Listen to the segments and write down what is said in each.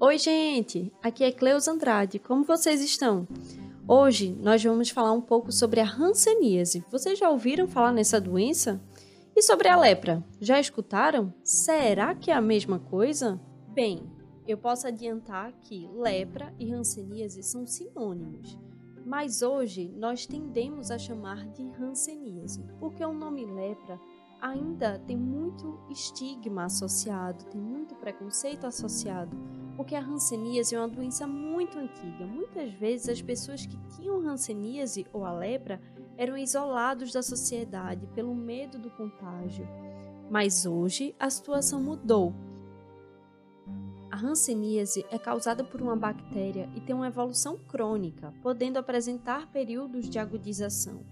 Oi, gente! Aqui é Cleus Andrade. Como vocês estão? Hoje nós vamos falar um pouco sobre a hanseníase. Vocês já ouviram falar nessa doença? E sobre a lepra? Já escutaram? Será que é a mesma coisa? Bem, eu posso adiantar que lepra e hanseníase são sinônimos. Mas hoje nós tendemos a chamar de hanseníase, porque o nome lepra ainda tem muito estigma associado, tem muito preconceito associado porque a hanseníase é uma doença muito antiga. Muitas vezes as pessoas que tinham hanseníase ou a lepra eram isolados da sociedade pelo medo do contágio. Mas hoje a situação mudou. A hanseníase é causada por uma bactéria e tem uma evolução crônica, podendo apresentar períodos de agudização.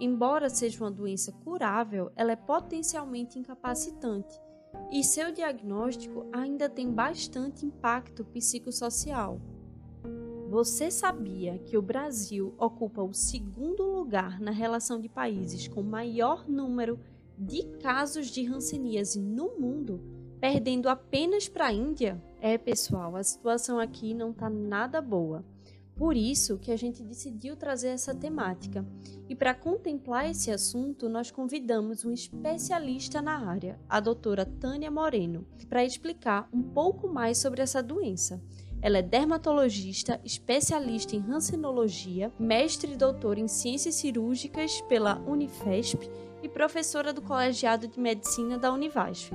Embora seja uma doença curável, ela é potencialmente incapacitante e seu diagnóstico ainda tem bastante impacto psicossocial. Você sabia que o Brasil ocupa o segundo lugar na relação de países com maior número de casos de hanseníase no mundo, perdendo apenas para a Índia? É, pessoal, a situação aqui não está nada boa. Por isso que a gente decidiu trazer essa temática. E para contemplar esse assunto, nós convidamos um especialista na área, a doutora Tânia Moreno, para explicar um pouco mais sobre essa doença. Ela é dermatologista, especialista em rancenologia, mestre e doutora em ciências cirúrgicas pela Unifesp e professora do Colegiado de Medicina da Univasf.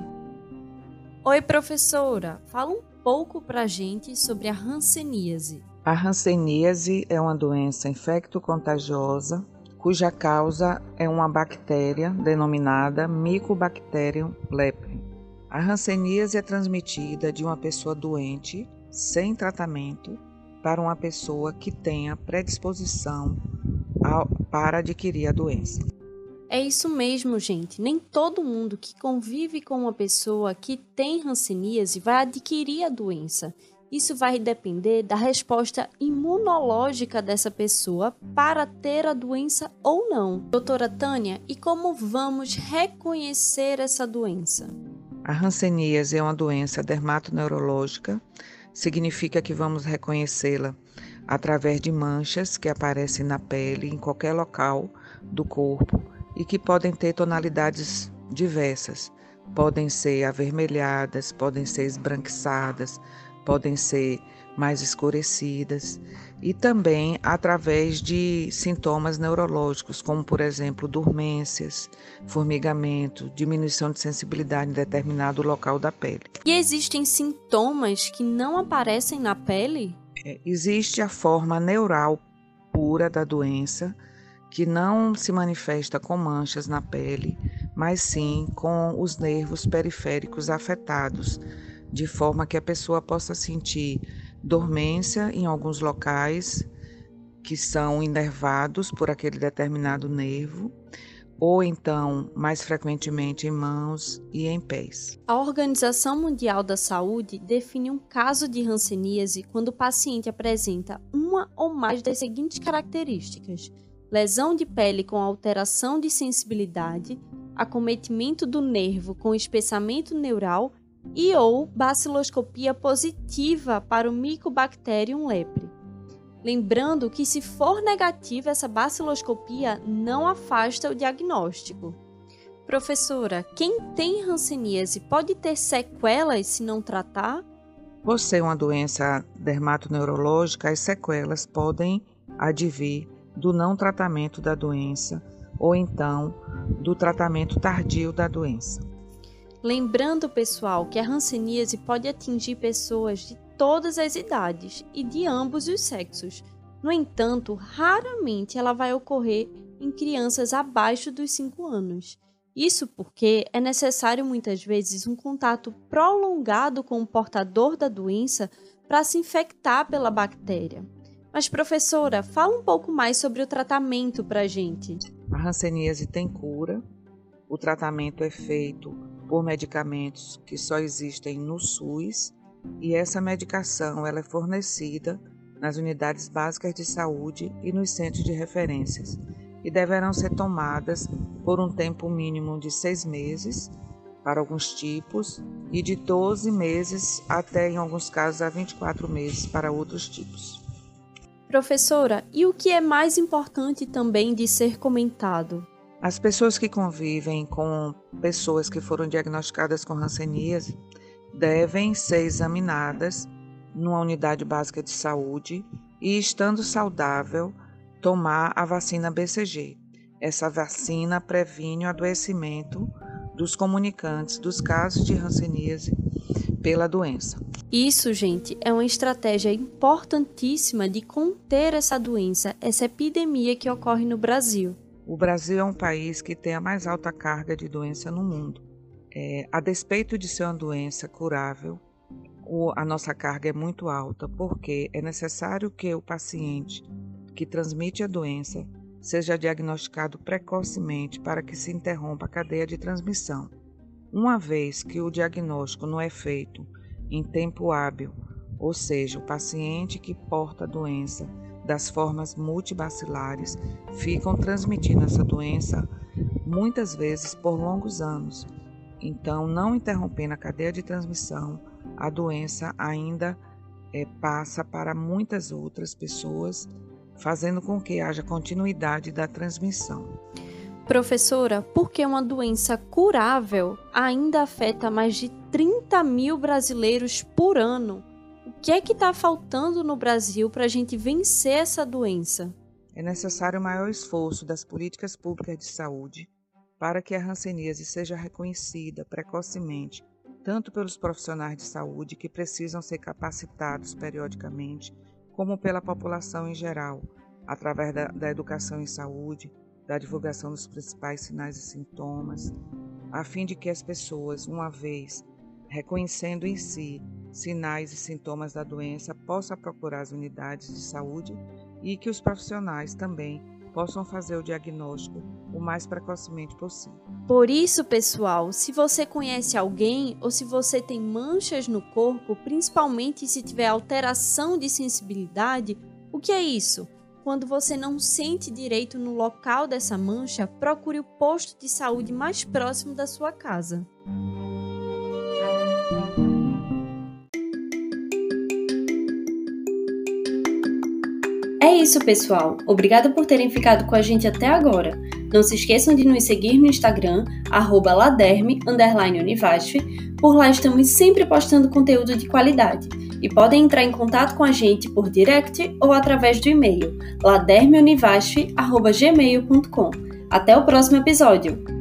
Oi, professora! Fala um pouco para a gente sobre a hanseníase. A hanseníase é uma doença infecto-contagiosa cuja causa é uma bactéria denominada Mycobacterium leprae. A hanseníase é transmitida de uma pessoa doente sem tratamento para uma pessoa que tenha predisposição para adquirir a doença. É isso mesmo, gente. Nem todo mundo que convive com uma pessoa que tem hanseníase vai adquirir a doença. Isso vai depender da resposta imunológica dessa pessoa para ter a doença ou não. Doutora Tânia, e como vamos reconhecer essa doença? A hanseníase é uma doença dermatoneurológica, significa que vamos reconhecê-la através de manchas que aparecem na pele em qualquer local do corpo e que podem ter tonalidades diversas. Podem ser avermelhadas, podem ser esbranquiçadas, podem ser mais escurecidas e também através de sintomas neurológicos, como por exemplo dormências, formigamento, diminuição de sensibilidade em determinado local da pele. E existem sintomas que não aparecem na pele? É, existe a forma neural pura da doença, que não se manifesta com manchas na pele, mas sim com os nervos periféricos afetados, de forma que a pessoa possa sentir dormência em alguns locais que são inervados por aquele determinado nervo, ou então, mais frequentemente, em mãos e em pés. A Organização Mundial da Saúde define um caso de hanseníase quando o paciente apresenta uma ou mais das seguintes características: lesão de pele com alteração de sensibilidade, acometimento do nervo com espessamento neural e ou baciloscopia positiva para o Mycobacterium lepre. Lembrando que se for negativa essa baciloscopia não afasta o diagnóstico. Professora, quem tem hanseníase pode ter sequelas se não tratar? Por ser uma doença dermatoneurológica, as sequelas podem advir do não tratamento da doença ou então do tratamento tardio da doença. Lembrando, pessoal, que a hanseníase pode atingir pessoas de todas as idades e de ambos os sexos. No entanto, raramente ela vai ocorrer em crianças abaixo dos 5 anos. Isso porque é necessário muitas vezes um contato prolongado com o portador da doença para se infectar pela bactéria. Mas, professora, fala um pouco mais sobre o tratamento para a gente. A hanseníase tem cura. O tratamento é feito por medicamentos que só existem no SUS e essa medicação ela é fornecida nas unidades básicas de saúde e nos centros de referências e deverão ser tomadas por um tempo mínimo de seis meses para alguns tipos e de 12 meses até, em alguns casos, a 24 meses para outros tipos. Professora, e o que é mais importante também de ser comentado? As pessoas que convivem com pessoas que foram diagnosticadas com hanseníase devem ser examinadas numa unidade básica de saúde e, estando saudável, tomar a vacina BCG. Essa vacina previne o adoecimento dos comunicantes dos casos de hanseníase pela doença. Isso, gente, é uma estratégia importantíssima de conter essa doença, essa epidemia que ocorre no Brasil. O Brasil é um país que tem a mais alta carga de doença no mundo. É, a despeito de ser uma doença curável, o, a nossa carga é muito alta, porque é necessário que o paciente que transmite a doença seja diagnosticado precocemente para que se interrompa a cadeia de transmissão. Uma vez que o diagnóstico não é feito em tempo hábil, ou seja, o paciente que porta a doença das formas multibacilares ficam transmitindo essa doença muitas vezes por longos anos. Então, não interrompendo a cadeia de transmissão, a doença ainda é, passa para muitas outras pessoas fazendo com que haja continuidade da transmissão. Professora, por que uma doença curável ainda afeta mais de 30 mil brasileiros por ano? Que é que está faltando no Brasil para a gente vencer essa doença? É necessário maior esforço das políticas públicas de saúde para que a hanseníase seja reconhecida precocemente, tanto pelos profissionais de saúde que precisam ser capacitados periodicamente como pela população em geral, através da, da educação em saúde, da divulgação dos principais sinais e sintomas, a fim de que as pessoas, uma vez reconhecendo em si sinais e sintomas da doença, possam procurar as unidades de saúde e que os profissionais também possam fazer o diagnóstico o mais precocemente possível. Por isso, pessoal, se você conhece alguém ou se você tem manchas no corpo, principalmente se tiver alteração de sensibilidade, o que é isso? Quando você não sente direito no local dessa mancha, procure o posto de saúde mais próximo da sua casa. É isso, pessoal. Obrigada por terem ficado com a gente até agora. Não se esqueçam de nos seguir no Instagram, laderme_univasf. Por lá estamos sempre postando conteúdo de qualidade. E podem entrar em contato com a gente por direct ou através do e-mail ladermeunivasf.gmail.com. Até o próximo episódio!